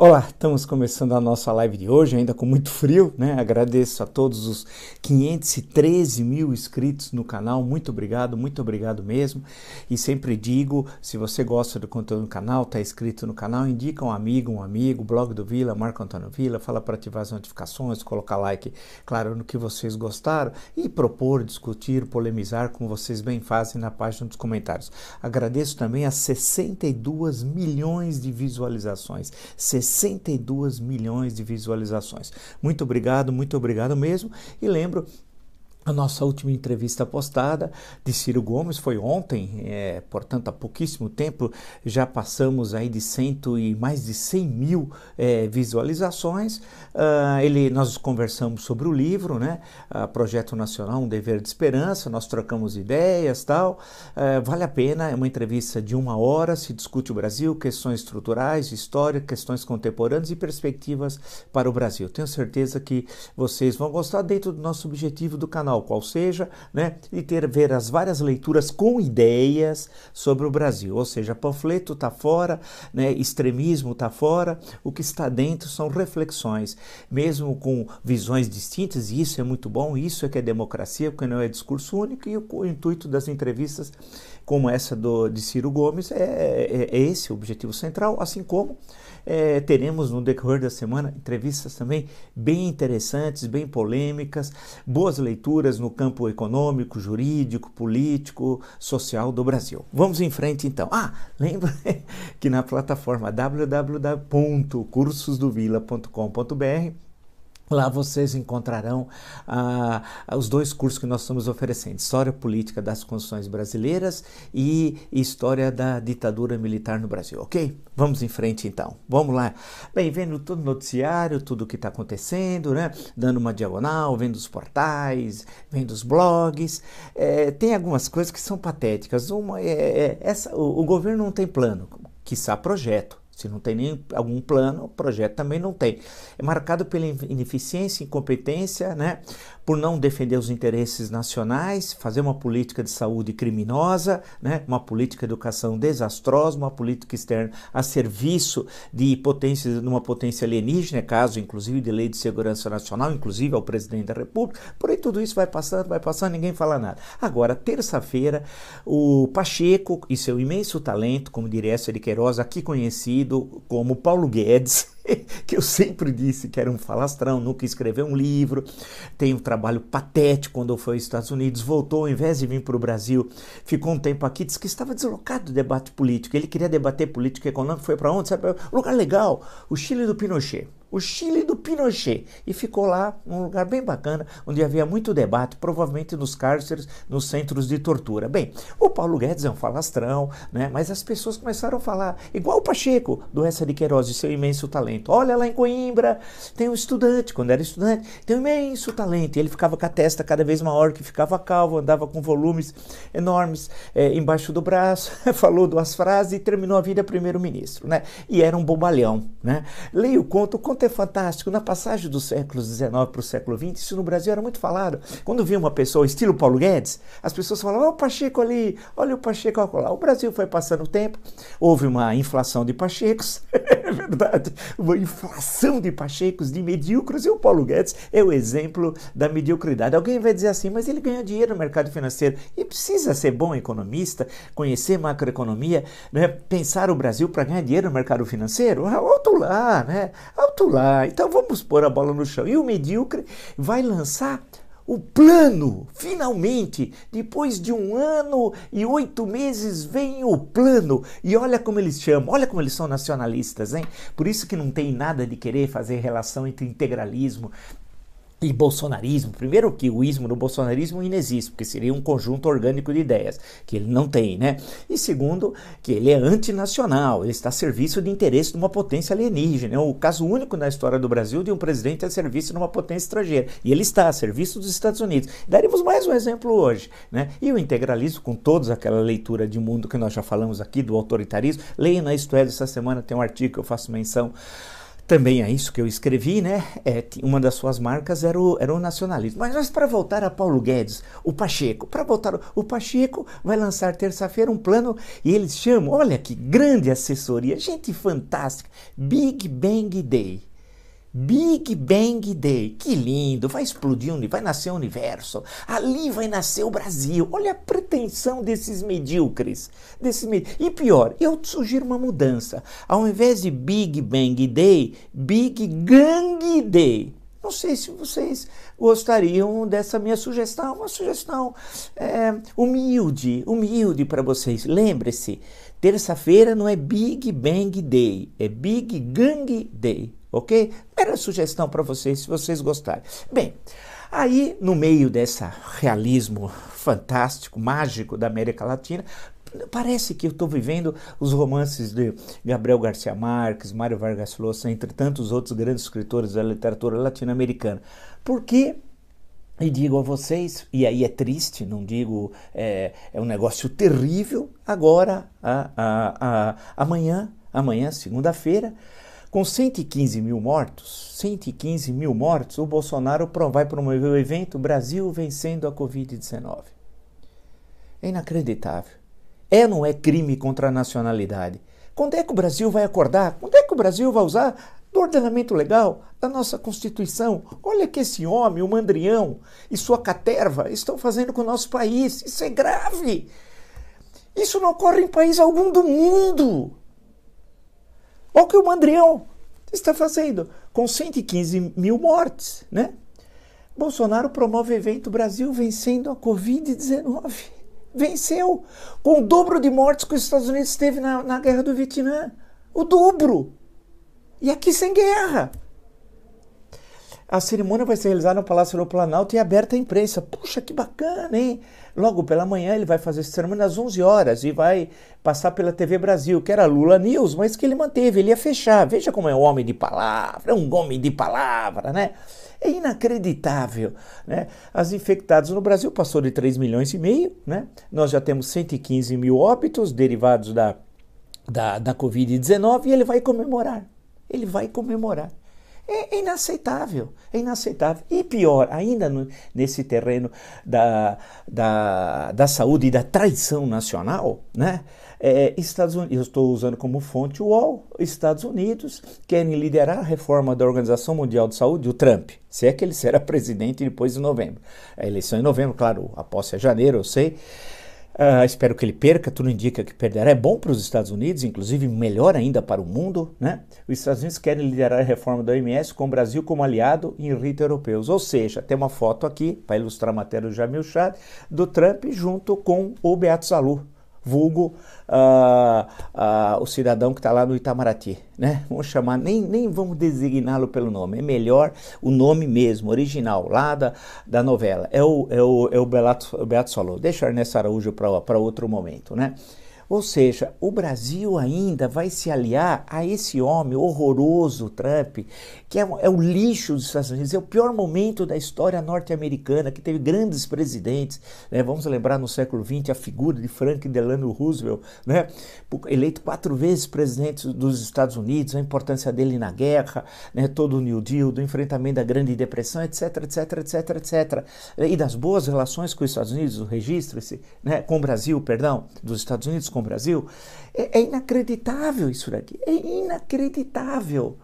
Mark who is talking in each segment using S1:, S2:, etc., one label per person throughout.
S1: Olá, estamos começando a nossa live de hoje, ainda com muito frio, né? Agradeço a todos os 513 mil inscritos no canal, muito obrigado, muito obrigado mesmo. E sempre digo, se você gosta do conteúdo do canal, está inscrito no canal, indica um amigo, um amigo, blog do Vila, Marco Antônio Vila, fala para ativar as notificações, colocar like, claro, no que vocês gostaram e propor, discutir, polemizar, como vocês bem fazem na página dos comentários. Agradeço também as 62 milhões de visualizações. 62 milhões de visualizações. Muito obrigado, muito obrigado mesmo. E lembro a nossa última entrevista postada de Ciro Gomes foi ontem, é, portanto há pouquíssimo tempo, já passamos aí de cento e mais de 100 mil é, visualizações. Uh, ele, nós conversamos sobre o livro, né? Uh, Projeto Nacional, um dever de esperança, nós trocamos ideias tal. Uh, vale a pena, é uma entrevista de uma hora, se discute o Brasil, questões estruturais, história, questões contemporâneas e perspectivas para o Brasil. Tenho certeza que vocês vão gostar dentro do nosso objetivo do canal qual seja, né, e ter ver as várias leituras com ideias sobre o Brasil. Ou seja, panfleto está fora, né, extremismo está fora, o que está dentro são reflexões, mesmo com visões distintas, e isso é muito bom, isso é que é democracia, porque não é discurso único, e o, o intuito das entrevistas como essa do, de Ciro Gomes é, é, é esse o objetivo central, assim como é, teremos no decorrer da semana entrevistas também bem interessantes, bem polêmicas, boas leituras no campo econômico, jurídico, político, social do Brasil. Vamos em frente então. Ah, lembra que na plataforma www.cursosdovila.com.br Lá vocês encontrarão ah, os dois cursos que nós estamos oferecendo: História Política das Constituições Brasileiras e História da Ditadura Militar no Brasil, ok? Vamos em frente então. Vamos lá. Bem, vendo todo o noticiário, tudo o que está acontecendo, né? Dando uma diagonal, vendo os portais, vendo os blogs. É, tem algumas coisas que são patéticas. Uma é, é essa, o, o governo não tem plano, quiçá projeto. Se não tem nem algum plano, o projeto também não tem. É marcado pela ineficiência, incompetência, né? Por não defender os interesses nacionais, fazer uma política de saúde criminosa, né? uma política de educação desastrosa, uma política externa a serviço de potências, numa potência alienígena, caso inclusive de lei de segurança nacional, inclusive ao presidente da República. Por aí tudo isso vai passando, vai passando, ninguém fala nada. Agora, terça-feira, o Pacheco e seu imenso talento, como diria essa de Queiroz, aqui conhecido como Paulo Guedes, que eu sempre disse que era um falastrão, nunca escreveu um livro, tem um trabalho patético quando foi aos Estados Unidos, voltou, ao invés de vir para o Brasil, ficou um tempo aqui, disse que estava deslocado do debate político, ele queria debater política econômica, foi para onde? Sabe, um lugar legal, o Chile do Pinochet o Chile do Pinochet e ficou lá num lugar bem bacana, onde havia muito debate, provavelmente nos cárceres, nos centros de tortura. Bem, o Paulo Guedes é um falastrão, né? mas as pessoas começaram a falar, igual o Pacheco, do Essa de Queiroz, e seu imenso talento. Olha lá em Coimbra, tem um estudante, quando era estudante, tem um imenso talento. E ele ficava com a testa cada vez maior, que ficava calvo, andava com volumes enormes é, embaixo do braço, falou duas frases e terminou a vida primeiro-ministro. Né? E era um bobalhão. Né? Leia o conto, o conto é fantástico. Na passagem do século XIX para o século XX, isso no Brasil era muito falado. Quando via uma pessoa estilo Paulo Guedes, as pessoas falavam: olha o Pacheco ali, olha o Pacheco lá. O Brasil foi passando o tempo, houve uma inflação de Pachecos, é verdade, uma inflação de Pachecos, de medíocres, e o Paulo Guedes é o exemplo da mediocridade. Alguém vai dizer assim, mas ele ganha dinheiro no mercado financeiro e precisa ser bom economista, conhecer macroeconomia, né? pensar o Brasil para ganhar dinheiro no mercado financeiro? Alto lá, né? Alto lá. Então vamos pôr a bola no chão. E o medíocre vai lançar o plano, finalmente, depois de um ano e oito meses, vem o plano. E olha como eles chamam, olha como eles são nacionalistas, hein? Por isso que não tem nada de querer fazer relação entre integralismo e bolsonarismo, primeiro que o ismo no bolsonarismo inexiste, porque seria um conjunto orgânico de ideias, que ele não tem, né? E segundo, que ele é antinacional, ele está a serviço de interesse de uma potência alienígena. É o caso único na história do Brasil de um presidente a serviço de uma potência estrangeira. E ele está a serviço dos Estados Unidos. Daremos mais um exemplo hoje, né? E o integralismo, com toda aquela leitura de mundo que nós já falamos aqui, do autoritarismo, leia na Isto é, essa semana tem um artigo que eu faço menção também é isso que eu escrevi, né? É, uma das suas marcas era o, era o nacionalismo. Mas, mas para voltar a Paulo Guedes, o Pacheco, para voltar, o Pacheco vai lançar terça-feira um plano e eles chamam, olha que grande assessoria, gente fantástica, Big Bang Day. Big Bang Day, que lindo, vai explodir, vai nascer o universo, ali vai nascer o Brasil. Olha a pretensão desses medíocres. Desses med... E pior, eu sugiro uma mudança. Ao invés de Big Bang Day, Big Gang Day. Não sei se vocês gostariam dessa minha sugestão, uma sugestão é, humilde, humilde para vocês. Lembre-se, terça-feira não é Big Bang Day, é Big Gang Day ok? Era sugestão para vocês, se vocês gostarem. Bem, aí no meio desse realismo fantástico, mágico da América Latina, parece que eu estou vivendo os romances de Gabriel Garcia Marques, Mário Vargas Llosa, entre tantos outros grandes escritores da literatura latino-americana. Porque e digo a vocês, e aí é triste, não digo, é, é um negócio terrível. Agora, a, a, a, amanhã, amanhã, segunda-feira, com 115 mil mortos, 115 mil mortos, o Bolsonaro vai promover o evento Brasil vencendo a Covid-19. É inacreditável. É ou não é crime contra a nacionalidade? Quando é que o Brasil vai acordar? Quando é que o Brasil vai usar do ordenamento legal, da nossa Constituição? Olha que esse homem, o Mandrião e sua caterva estão fazendo com o nosso país. Isso é grave. Isso não ocorre em país algum do mundo. Olha o que o Mandrião está fazendo com 115 mil mortes, né? Bolsonaro promove evento Brasil vencendo a Covid-19. Venceu com o dobro de mortes que os Estados Unidos teve na, na guerra do Vietnã. O dobro. E aqui sem guerra. A cerimônia vai ser realizada no Palácio do Planalto e aberta à imprensa. Puxa, que bacana, hein? Logo pela manhã ele vai fazer essa cerimônia às 11 horas e vai passar pela TV Brasil, que era Lula News, mas que ele manteve, ele ia fechar. Veja como é um homem de palavra, é um homem de palavra, né? É inacreditável, né? As infectadas no Brasil passou de 3 milhões e meio, né? Nós já temos 115 mil óbitos derivados da, da, da Covid-19 e ele vai comemorar. Ele vai comemorar. É, é inaceitável, é inaceitável. E pior, ainda no, nesse terreno da, da, da saúde e da traição nacional, né? É, Estados Unidos, eu estou usando como fonte o UOL, Estados Unidos querem liderar a reforma da Organização Mundial de Saúde, o Trump, se é que ele será presidente depois de novembro. A eleição é em novembro, claro, a posse é janeiro, eu sei. Uh, espero que ele perca, tudo indica que perderá. É bom para os Estados Unidos, inclusive melhor ainda para o mundo. Né? Os Estados Unidos querem liderar a reforma da OMS com o Brasil como aliado em rito europeus. Ou seja, tem uma foto aqui, para ilustrar a matéria do Jamil Chad, do Trump junto com o Beato Salu vulgo uh, uh, o cidadão que está lá no Itamaraty, né? Vamos chamar, nem, nem vamos designá-lo pelo nome, é melhor o nome mesmo, original, lá da, da novela. É o, é o, é o Beato, o Beato Solô. Deixa o Ernesto Araújo para outro momento, né? Ou seja, o Brasil ainda vai se aliar a esse homem horroroso, Trump, que é, é o lixo dos Estados Unidos, é o pior momento da história norte-americana, que teve grandes presidentes. Né? Vamos lembrar no século XX a figura de Franklin Delano Roosevelt, né? eleito quatro vezes presidente dos Estados Unidos, a importância dele na guerra, né? todo o New Deal, do enfrentamento da Grande Depressão, etc, etc, etc, etc. E das boas relações com os Estados Unidos, o registro né? com o Brasil, perdão, dos Estados Unidos com com o Brasil. É, é inacreditável isso daqui. É inacreditável.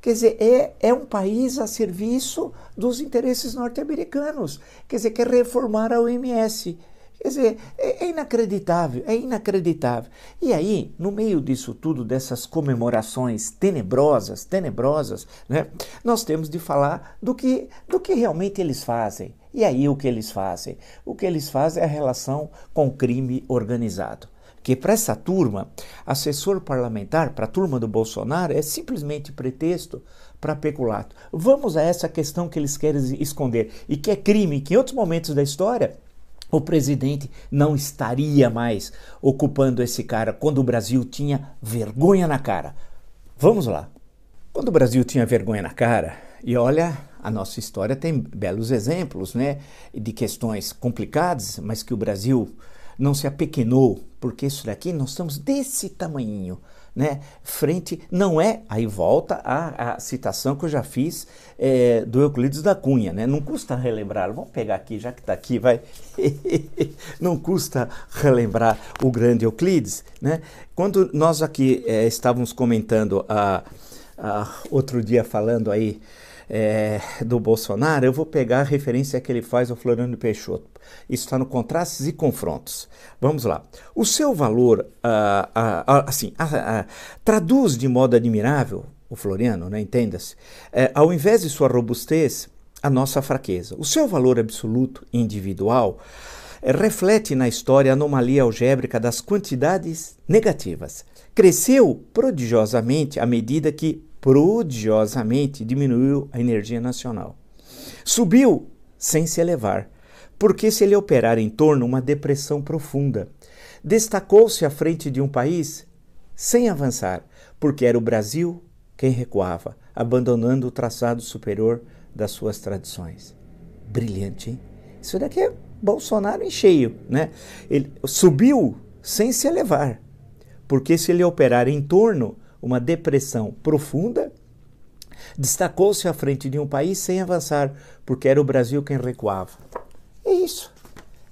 S1: Quer dizer, é, é um país a serviço dos interesses norte-americanos. Quer dizer, quer reformar a OMS. Quer dizer, é, é, inacreditável, é inacreditável. E aí, no meio disso tudo, dessas comemorações tenebrosas, tenebrosas, né, nós temos de falar do que, do que realmente eles fazem. E aí, o que eles fazem? O que eles fazem é a relação com o crime organizado que para essa turma, assessor parlamentar, para a turma do Bolsonaro, é simplesmente pretexto para peculato. Vamos a essa questão que eles querem esconder e que é crime, que em outros momentos da história o presidente não estaria mais ocupando esse cara quando o Brasil tinha vergonha na cara. Vamos lá. Quando o Brasil tinha vergonha na cara, e olha, a nossa história tem belos exemplos, né, de questões complicadas, mas que o Brasil não se apequenou, porque isso daqui nós estamos desse tamanhinho, né, frente, não é, aí volta a, a citação que eu já fiz é, do Euclides da Cunha, né, não custa relembrar, vamos pegar aqui, já que está aqui, vai, não custa relembrar o grande Euclides, né, quando nós aqui é, estávamos comentando a, a, outro dia falando aí é, do Bolsonaro, eu vou pegar a referência que ele faz ao Floriano Peixoto. Isso está no Contrastes e Confrontos. Vamos lá. O seu valor, ah, ah, ah, assim, traduz de modo admirável, o Floriano, né, entenda-se, é, ao invés de sua robustez, a nossa fraqueza. O seu valor absoluto individual é, reflete na história a anomalia algébrica das quantidades negativas. Cresceu prodigiosamente à medida que prodigiosamente diminuiu a energia nacional. Subiu sem se elevar, porque se ele operar em torno uma depressão profunda. Destacou-se à frente de um país sem avançar, porque era o Brasil quem recuava, abandonando o traçado superior das suas tradições. Brilhante, hein? Isso daqui é Bolsonaro em cheio, né? Ele subiu sem se elevar, porque se ele operar em torno uma depressão profunda, destacou-se à frente de um país sem avançar, porque era o Brasil quem recuava. É isso,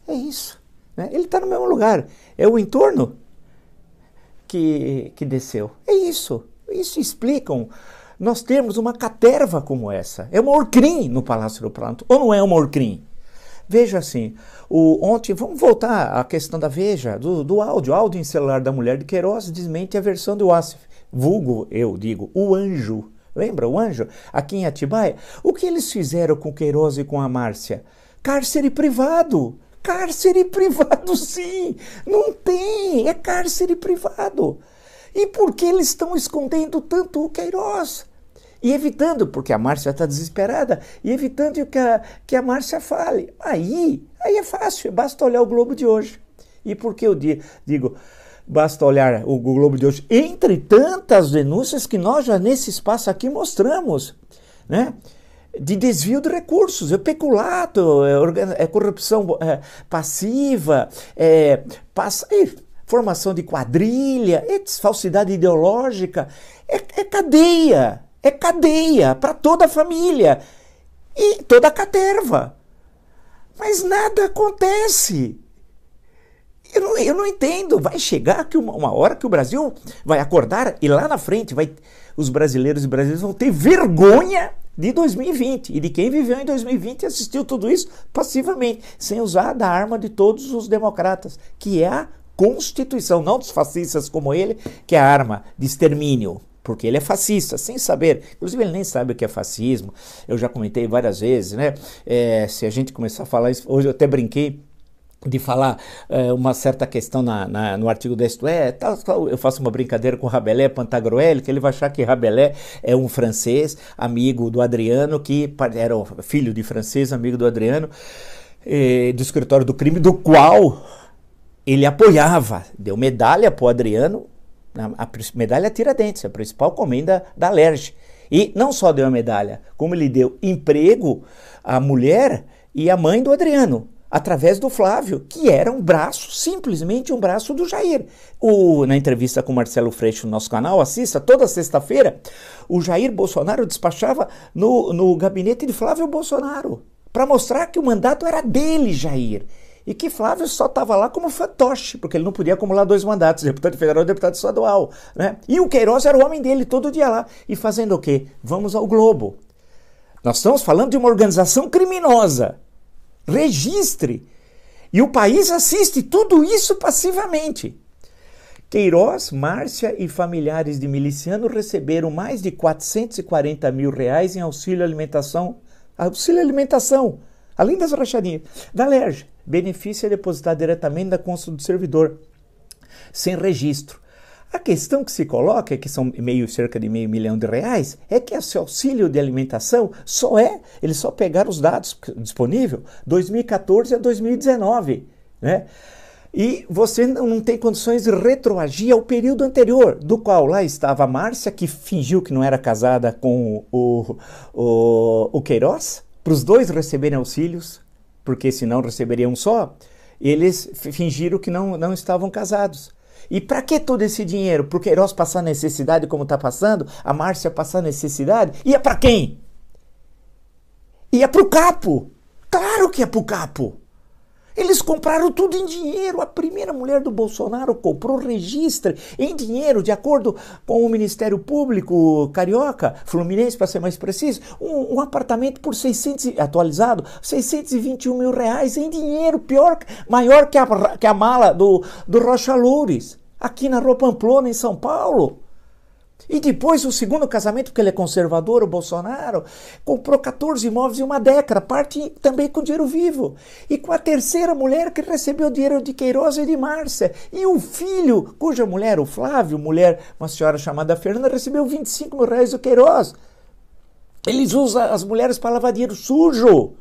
S1: é isso. Né? Ele está no mesmo lugar, é o entorno que, que desceu. É isso, isso explicam nós temos uma caterva como essa. É uma orcrim no Palácio do Planalto, ou não é uma orcrim? Veja assim, o, ontem, vamos voltar à questão da Veja, do, do áudio, áudio em celular da mulher de Queiroz desmente a versão do Wassef vulgo, eu digo, o anjo. Lembra o anjo? Aqui em Atibaia. O que eles fizeram com Queiroz e com a Márcia? Cárcere privado. Cárcere privado, sim. Não tem. É cárcere privado. E por que eles estão escondendo tanto o Queiroz? E evitando, porque a Márcia está desesperada, e evitando que a, que a Márcia fale. Aí, aí é fácil, basta olhar o Globo de hoje. E por que eu digo, Basta olhar o Globo de hoje, entre tantas denúncias que nós já nesse espaço aqui mostramos, né? de desvio de recursos, é peculato, é, é corrupção é, passiva, é, passa, é, formação de quadrilha, é falsidade ideológica, é, é cadeia, é cadeia para toda a família e toda a caterva. Mas nada acontece. Eu não, eu não entendo. Vai chegar que uma, uma, hora que o Brasil vai acordar e lá na frente vai, os brasileiros e brasileiras vão ter vergonha de 2020 e de quem viveu em 2020 e assistiu tudo isso passivamente, sem usar da arma de todos os democratas, que é a Constituição, não dos fascistas como ele, que é a arma de extermínio porque ele é fascista, sem saber. Inclusive, ele nem sabe o que é fascismo. Eu já comentei várias vezes, né? É, se a gente começar a falar isso, hoje eu até brinquei de falar é, uma certa questão na, na, no artigo da Isto é, eu faço uma brincadeira com Rabelais Pantagruel, que ele vai achar que Rabelais é um francês, amigo do Adriano, que era filho de francês, amigo do Adriano, eh, do escritório do crime, do qual ele apoiava, deu medalha para o Adriano, a, a medalha Tiradentes, a principal comenda da Lerge. E não só deu a medalha, como ele deu emprego à mulher e à mãe do Adriano através do Flávio, que era um braço, simplesmente um braço do Jair. O, na entrevista com Marcelo Freixo no nosso canal, assista, toda sexta-feira, o Jair Bolsonaro despachava no, no gabinete de Flávio Bolsonaro, para mostrar que o mandato era dele, Jair. E que Flávio só estava lá como fantoche, porque ele não podia acumular dois mandatos, deputado federal e deputado estadual. Né? E o Queiroz era o homem dele todo dia lá. E fazendo o quê? Vamos ao Globo. Nós estamos falando de uma organização criminosa registre. E o país assiste tudo isso passivamente. Queiroz, Márcia e familiares de miliciano receberam mais de 440 mil reais em auxílio alimentação, auxílio alimentação, além das rachadinhas, da LERJ. Benefício é depositado diretamente da conta do servidor, sem registro. A questão que se coloca, que são meio, cerca de meio milhão de reais, é que esse auxílio de alimentação só é, eles só pegaram os dados disponíveis 2014 a 2019, né? E você não tem condições de retroagir ao período anterior, do qual lá estava a Márcia, que fingiu que não era casada com o, o, o Queiroz, para os dois receberem auxílios, porque senão receberiam só, eles fingiram que não, não estavam casados. E para que todo esse dinheiro? O Queiroz passar necessidade como está passando? A Márcia passar necessidade? Ia para quem? Ia para o capo. Claro que é para o capo. Eles compraram tudo em dinheiro. A primeira mulher do Bolsonaro comprou registre em dinheiro, de acordo com o Ministério Público Carioca, Fluminense, para ser mais preciso, um, um, apartamento por 600, atualizado, 621 mil reais em dinheiro, pior, maior que a, que a mala do, do Rocha Loures, aqui na Rua Pamplona, em São Paulo. E depois, o segundo casamento, porque ele é conservador, o Bolsonaro, comprou 14 imóveis em uma década, parte também com dinheiro vivo. E com a terceira mulher que recebeu dinheiro de Queiroz e de Márcia. E o filho, cuja mulher, o Flávio, mulher, uma senhora chamada Fernanda, recebeu 25 mil reais do Queiroz. Eles usam as mulheres para lavar dinheiro sujo.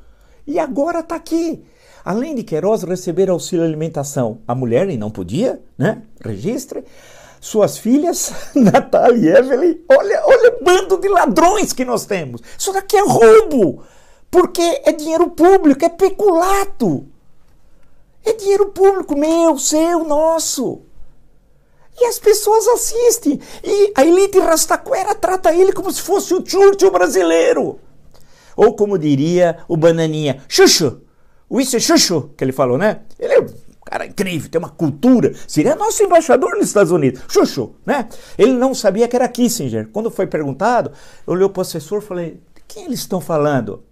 S1: E agora está aqui. Além de Queiroz receber auxílio alimentação, a mulher, e não podia, né? Registre suas filhas, Natália e Evelyn. Olha, olha o bando de ladrões que nós temos. Isso daqui é roubo, porque é dinheiro público, é peculato. É dinheiro público, meu, seu, nosso. E as pessoas assistem. E a elite rastaquera trata ele como se fosse o Churchill brasileiro. Ou como diria o Bananinha, Xuxo. O isso é Xuxo, que ele falou, né? Ele é cara incrível, tem uma cultura. Seria nosso embaixador nos Estados Unidos. Chuchu, né? Ele não sabia que era Kissinger. Quando foi perguntado, eu olhei o professor e falei: quem eles estão falando?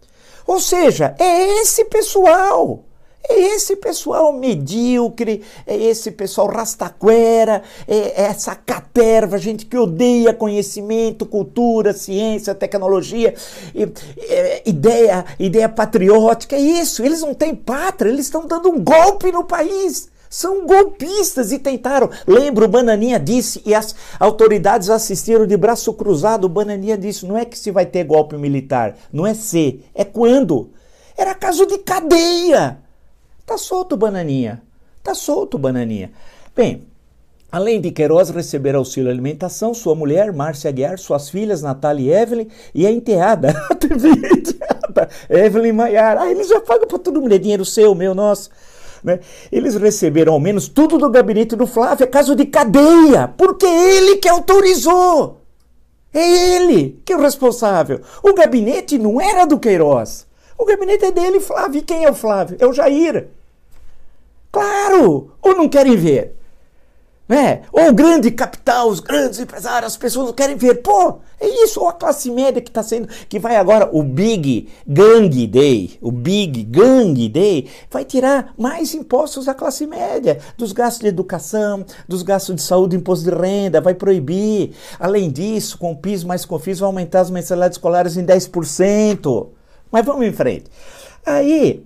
S1: Ou seja, é esse pessoal. É esse pessoal medíocre, é esse pessoal rastaquera, é essa caterva, gente que odeia conhecimento, cultura, ciência, tecnologia, ideia, ideia patriótica. É isso, eles não têm pátria, eles estão dando um golpe no país. São golpistas e tentaram. Lembra, o Bananinha disse e as autoridades assistiram de braço cruzado. O Bananinha disse: não é que se vai ter golpe militar, não é se, é quando. Era caso de cadeia. Tá solto, Bananinha. Tá solto, Bananinha. Bem, Além de Queiroz receber auxílio alimentação, sua mulher, Márcia Aguiar, suas filhas, Natália e Evelyn, e a enteada, a TV enteada, Evelyn Maiar. Ah, eles já pagam para todo mundo, é dinheiro seu, meu, nosso. Né? Eles receberam ao menos tudo do gabinete do Flávio, é caso de cadeia, porque ele que autorizou. É ele que é o responsável. O gabinete não era do Queiroz. O gabinete é dele, Flávio. E quem é o Flávio? É o Jair. Claro! Ou não querem ver? Né? Ou o grande capital, os grandes empresários, as pessoas não querem ver. Pô, é isso. Ou a classe média que está sendo, que vai agora, o Big Gang Day, o Big Gang Day, vai tirar mais impostos da classe média, dos gastos de educação, dos gastos de saúde, imposto de renda, vai proibir. Além disso, com o PIS mais COFIS, vai aumentar as mensalidades escolares em 10%. Mas vamos em frente. Aí,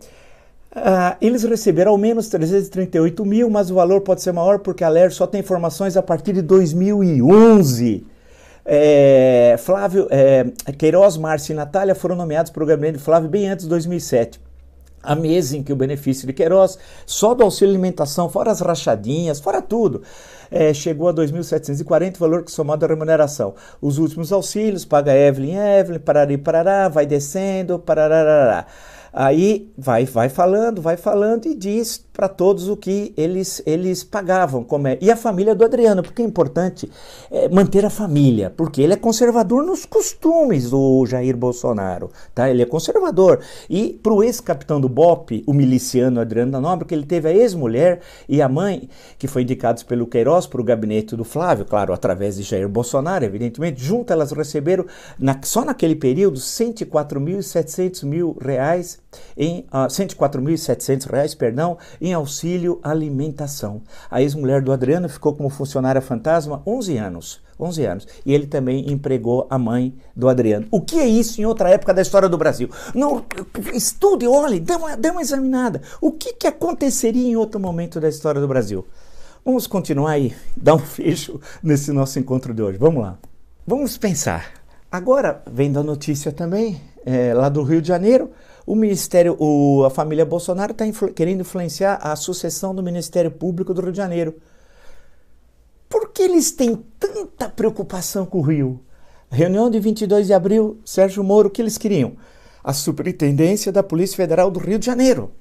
S1: Uh, eles receberam ao menos 338 mil, mas o valor pode ser maior porque a LER só tem informações a partir de 2011. É, Flávio, é, Queiroz, Márcia e Natália foram nomeados para o gabinete de Flávio bem antes de 2007. A mês em que o benefício de Queiroz, só do auxílio alimentação, fora as rachadinhas, fora tudo, é, chegou a 2.740, valor que somado à remuneração. Os últimos auxílios, paga Evelyn, Evelyn, parari, parará, vai descendo, parará. Aí vai, vai falando, vai falando e diz para todos o que eles, eles pagavam. Como é. E a família do Adriano, porque é importante é, manter a família, porque ele é conservador nos costumes do Jair Bolsonaro. Tá? Ele é conservador. E para o ex-capitão do BOP, o miliciano Adriano da Nobre, que ele teve a ex-mulher e a mãe, que foi indicados pelo Queiroz para o gabinete do Flávio, claro, através de Jair Bolsonaro, evidentemente. Junto elas receberam, na, só naquele período, 104.700 mil reais em ah, 104.700 reais, perdão, em auxílio alimentação. A ex-mulher do Adriano ficou como funcionária fantasma 11 anos. 11 anos. E ele também empregou a mãe do Adriano. O que é isso em outra época da história do Brasil? Não, estude, olhe, dê uma, dê uma examinada. O que, que aconteceria em outro momento da história do Brasil? Vamos continuar aí, dar um fecho nesse nosso encontro de hoje. Vamos lá. Vamos pensar. Agora, vendo a notícia também, é, lá do Rio de Janeiro, o Ministério, o, a família Bolsonaro está influ, querendo influenciar a sucessão do Ministério Público do Rio de Janeiro. Por que eles têm tanta preocupação com o Rio? Reunião de 22 de abril, Sérgio Moro, o que eles queriam? A superintendência da Polícia Federal do Rio de Janeiro.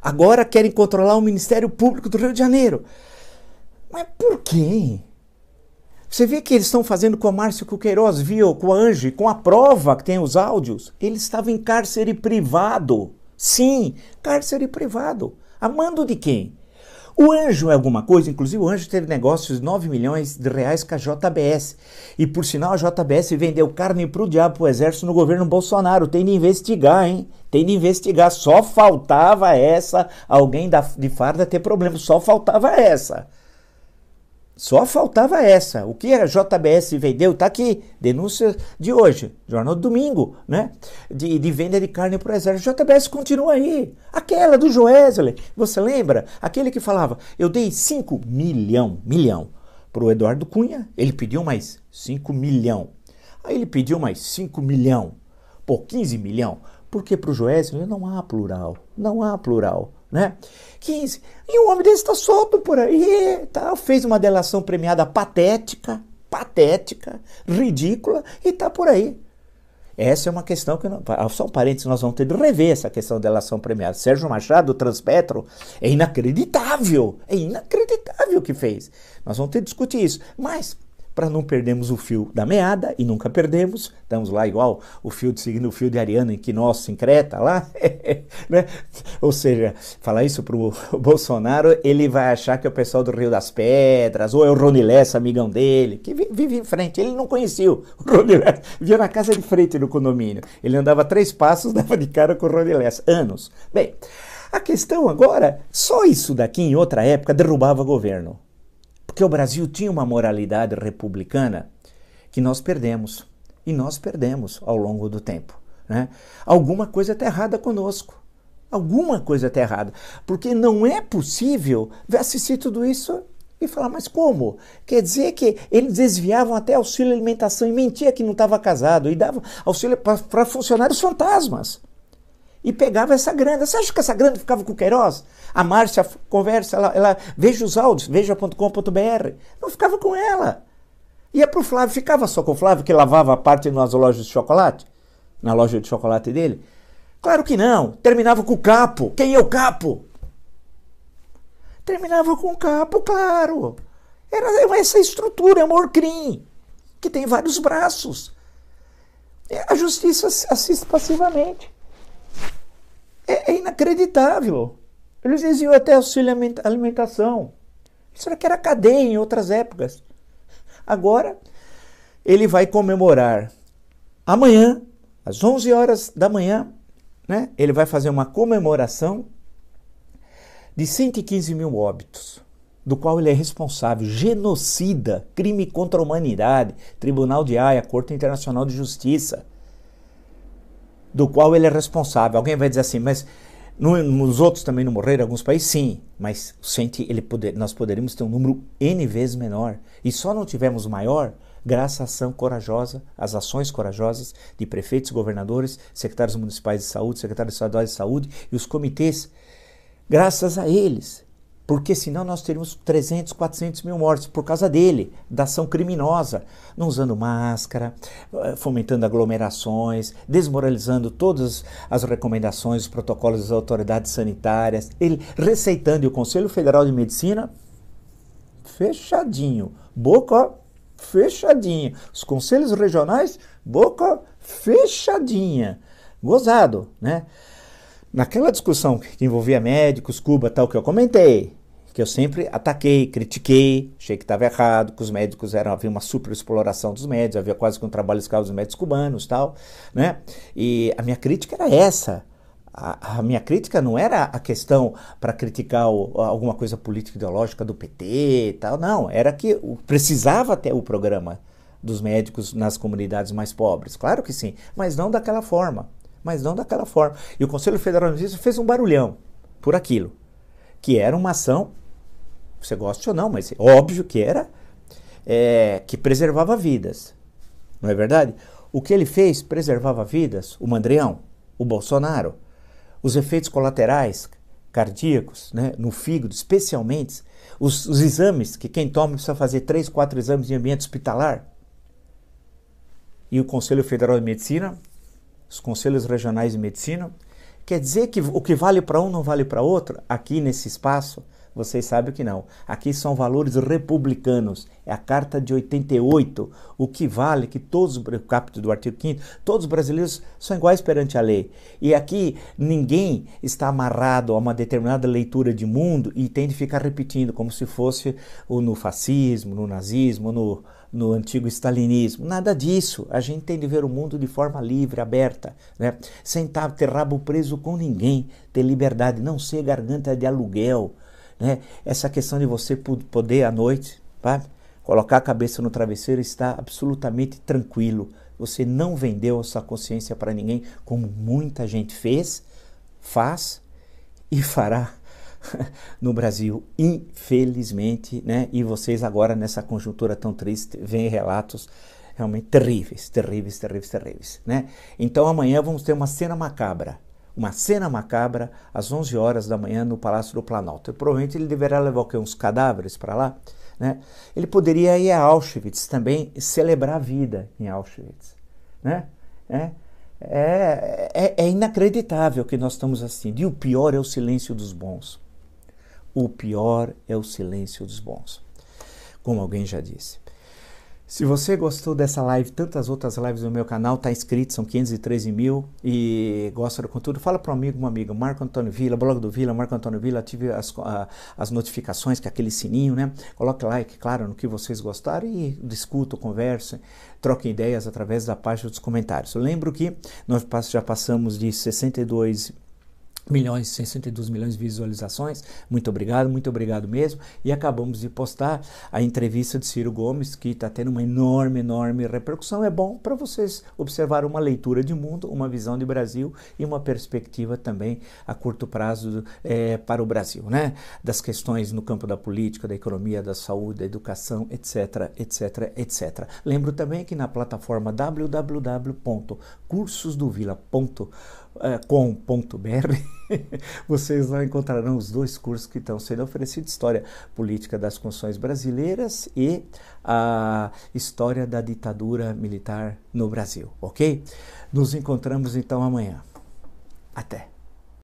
S1: Agora querem controlar o Ministério Público do Rio de Janeiro. Mas por quê? Você vê que eles estão fazendo com a Márcio Queiroz, viu? Com a Ange, com a prova que tem os áudios. Ele estava em cárcere privado. Sim, cárcere privado. Amando de quem? O Anjo é alguma coisa, inclusive o Anjo teve negócios de 9 milhões de reais com a JBS. E por sinal, a JBS vendeu carne pro diabo pro exército no governo Bolsonaro. Tem de investigar, hein? Tem de investigar. Só faltava essa, alguém da, de farda ter problema. Só faltava essa. Só faltava essa. O que a JBS vendeu está aqui. Denúncia de hoje, jornal do domingo, né? De, de venda de carne para o exército. JBS continua aí. Aquela do Joesley. Você lembra? Aquele que falava: eu dei 5 milhão, milhão para o Eduardo Cunha. Ele pediu mais 5 milhão. Aí ele pediu mais 5 milhão. Pô, 15 milhão. Porque para o Joesley não há plural. Não há plural né? 15. E um homem desse está solto por aí, tá? fez uma delação premiada patética, patética, ridícula e está por aí. Essa é uma questão que, só um parênteses, nós vamos ter de rever essa questão da delação premiada. Sérgio Machado, do Transpetro, é inacreditável, é inacreditável o que fez. Nós vamos ter de discutir isso. Mas, para não perdermos o fio da meada, e nunca perdemos, estamos lá igual o fio de seguindo o fio de Ariana em que nós sincreta lá, né? Ou seja, falar isso para o Bolsonaro, ele vai achar que é o pessoal do Rio das Pedras, ou é o Rony Lessa, amigão dele, que vive em frente. Ele não conhecia o Rony Lessa, via na casa de frente no condomínio. Ele andava três passos, dava de cara com o Rony Lessa, anos. Bem, a questão agora, só isso daqui em outra época derrubava governo. Porque o Brasil tinha uma moralidade republicana que nós perdemos. E nós perdemos ao longo do tempo. Né? Alguma coisa está errada conosco. Alguma coisa está errada. Porque não é possível assistir tudo isso e falar, mas como? Quer dizer que eles desviavam até auxílio alimentação e mentia que não estava casado e dava auxílio para funcionários fantasmas e pegava essa grana. Você acha que essa grana ficava com o Queiroz? A Márcia conversa, ela, ela veja os áudios, veja.com.br. Não ficava com ela. Ia para o Flávio, ficava só com o Flávio que lavava a parte nas lojas de chocolate? Na loja de chocolate dele? Claro que não. Terminava com o capo. Quem é o capo? Terminava com o capo, claro. Era essa estrutura, é Orcrim, que tem vários braços. A justiça assiste passivamente. É, é inacreditável. Eles diziam até auxílio alimentação. Isso era que era cadeia em outras épocas. Agora, ele vai comemorar amanhã, às 11 horas da manhã, né? ele vai fazer uma comemoração de 115 mil óbitos, do qual ele é responsável, genocida, crime contra a humanidade, Tribunal de Haia, Corte Internacional de Justiça do qual ele é responsável. Alguém vai dizer assim, mas no, nos outros também não morreram, alguns países sim, mas sente ele poder, nós poderíamos ter um número N vezes menor. E só não tivemos maior graças à ação corajosa, às ações corajosas de prefeitos, governadores, secretários municipais de saúde, secretários estaduais de saúde e os comitês. Graças a eles porque senão nós teríamos 300, 400 mil mortes por causa dele, da ação criminosa, não usando máscara, eh, fomentando aglomerações, desmoralizando todas as recomendações, os protocolos das autoridades sanitárias, ele receitando e o Conselho Federal de Medicina fechadinho, boca fechadinha, os conselhos regionais boca fechadinha, gozado, né? Naquela discussão que envolvia médicos, Cuba, tal, que eu comentei, que eu sempre ataquei, critiquei, achei que estava errado, que os médicos eram, havia uma super exploração dos médicos, havia quase que um trabalho escravo dos médicos cubanos, tal, né? E a minha crítica era essa. A, a minha crítica não era a questão para criticar o, alguma coisa política ideológica do PT e tal, não, era que precisava ter o programa dos médicos nas comunidades mais pobres, claro que sim, mas não daquela forma mas não daquela forma. E o Conselho Federal de Justiça fez um barulhão por aquilo, que era uma ação, você gosta ou não, mas óbvio que era, é, que preservava vidas. Não é verdade? O que ele fez preservava vidas, o Mandrião, o Bolsonaro, os efeitos colaterais cardíacos, né, no fígado, especialmente, os, os exames, que quem toma precisa fazer três, quatro exames em ambiente hospitalar. E o Conselho Federal de Medicina os conselhos regionais de medicina. Quer dizer que o que vale para um não vale para outro aqui nesse espaço? Vocês sabem que não. Aqui são valores republicanos. É a Carta de 88, o que vale que todos, o capítulo do artigo 5 todos os brasileiros são iguais perante a lei. E aqui ninguém está amarrado a uma determinada leitura de mundo e tem de ficar repetindo, como se fosse no fascismo, no nazismo, no, no antigo stalinismo. Nada disso. A gente tem de ver o mundo de forma livre, aberta, né? sem ter rabo preso com ninguém, ter liberdade, não ser garganta de aluguel. Né? Essa questão de você poder à noite, sabe? colocar a cabeça no travesseiro e estar absolutamente tranquilo. Você não vendeu a sua consciência para ninguém, como muita gente fez, faz e fará no Brasil, infelizmente, né? E vocês agora nessa conjuntura tão triste veem relatos realmente terríveis, terríveis, terríveis, terríveis, né? Então amanhã vamos ter uma cena macabra, uma cena macabra às 11 horas da manhã no Palácio do Planalto. E provavelmente ele deverá levar uns cadáveres para lá, né? Ele poderia ir a Auschwitz também celebrar a vida em Auschwitz, né? É, é, é, é inacreditável que nós estamos assim. E o pior é o silêncio dos bons. O pior é o silêncio dos bons. Como alguém já disse. Se você gostou dessa live, tantas outras lives no meu canal, está inscrito, são 513 mil e gosta do conteúdo, fala para um amigo, uma amiga, Marco Antônio Vila, blog do Vila, Marco Antônio Vila, ative as, as notificações, que é aquele sininho, né? Coloque like, claro, no que vocês gostaram e discutam, conversem, troquem ideias através da página dos comentários. Eu lembro que nós já passamos de 62 milhões, 62 milhões de visualizações. Muito obrigado, muito obrigado mesmo. E acabamos de postar a entrevista de Ciro Gomes, que está tendo uma enorme, enorme repercussão. É bom para vocês observar uma leitura de mundo, uma visão de Brasil e uma perspectiva também a curto prazo é, para o Brasil, né? Das questões no campo da política, da economia, da saúde, da educação, etc, etc, etc. Lembro também que na plataforma www.cursosdovila.com com.br vocês lá encontrarão os dois cursos que estão sendo oferecidos: História Política das Constituições Brasileiras e a História da Ditadura Militar no Brasil, ok? Nos encontramos então amanhã. Até!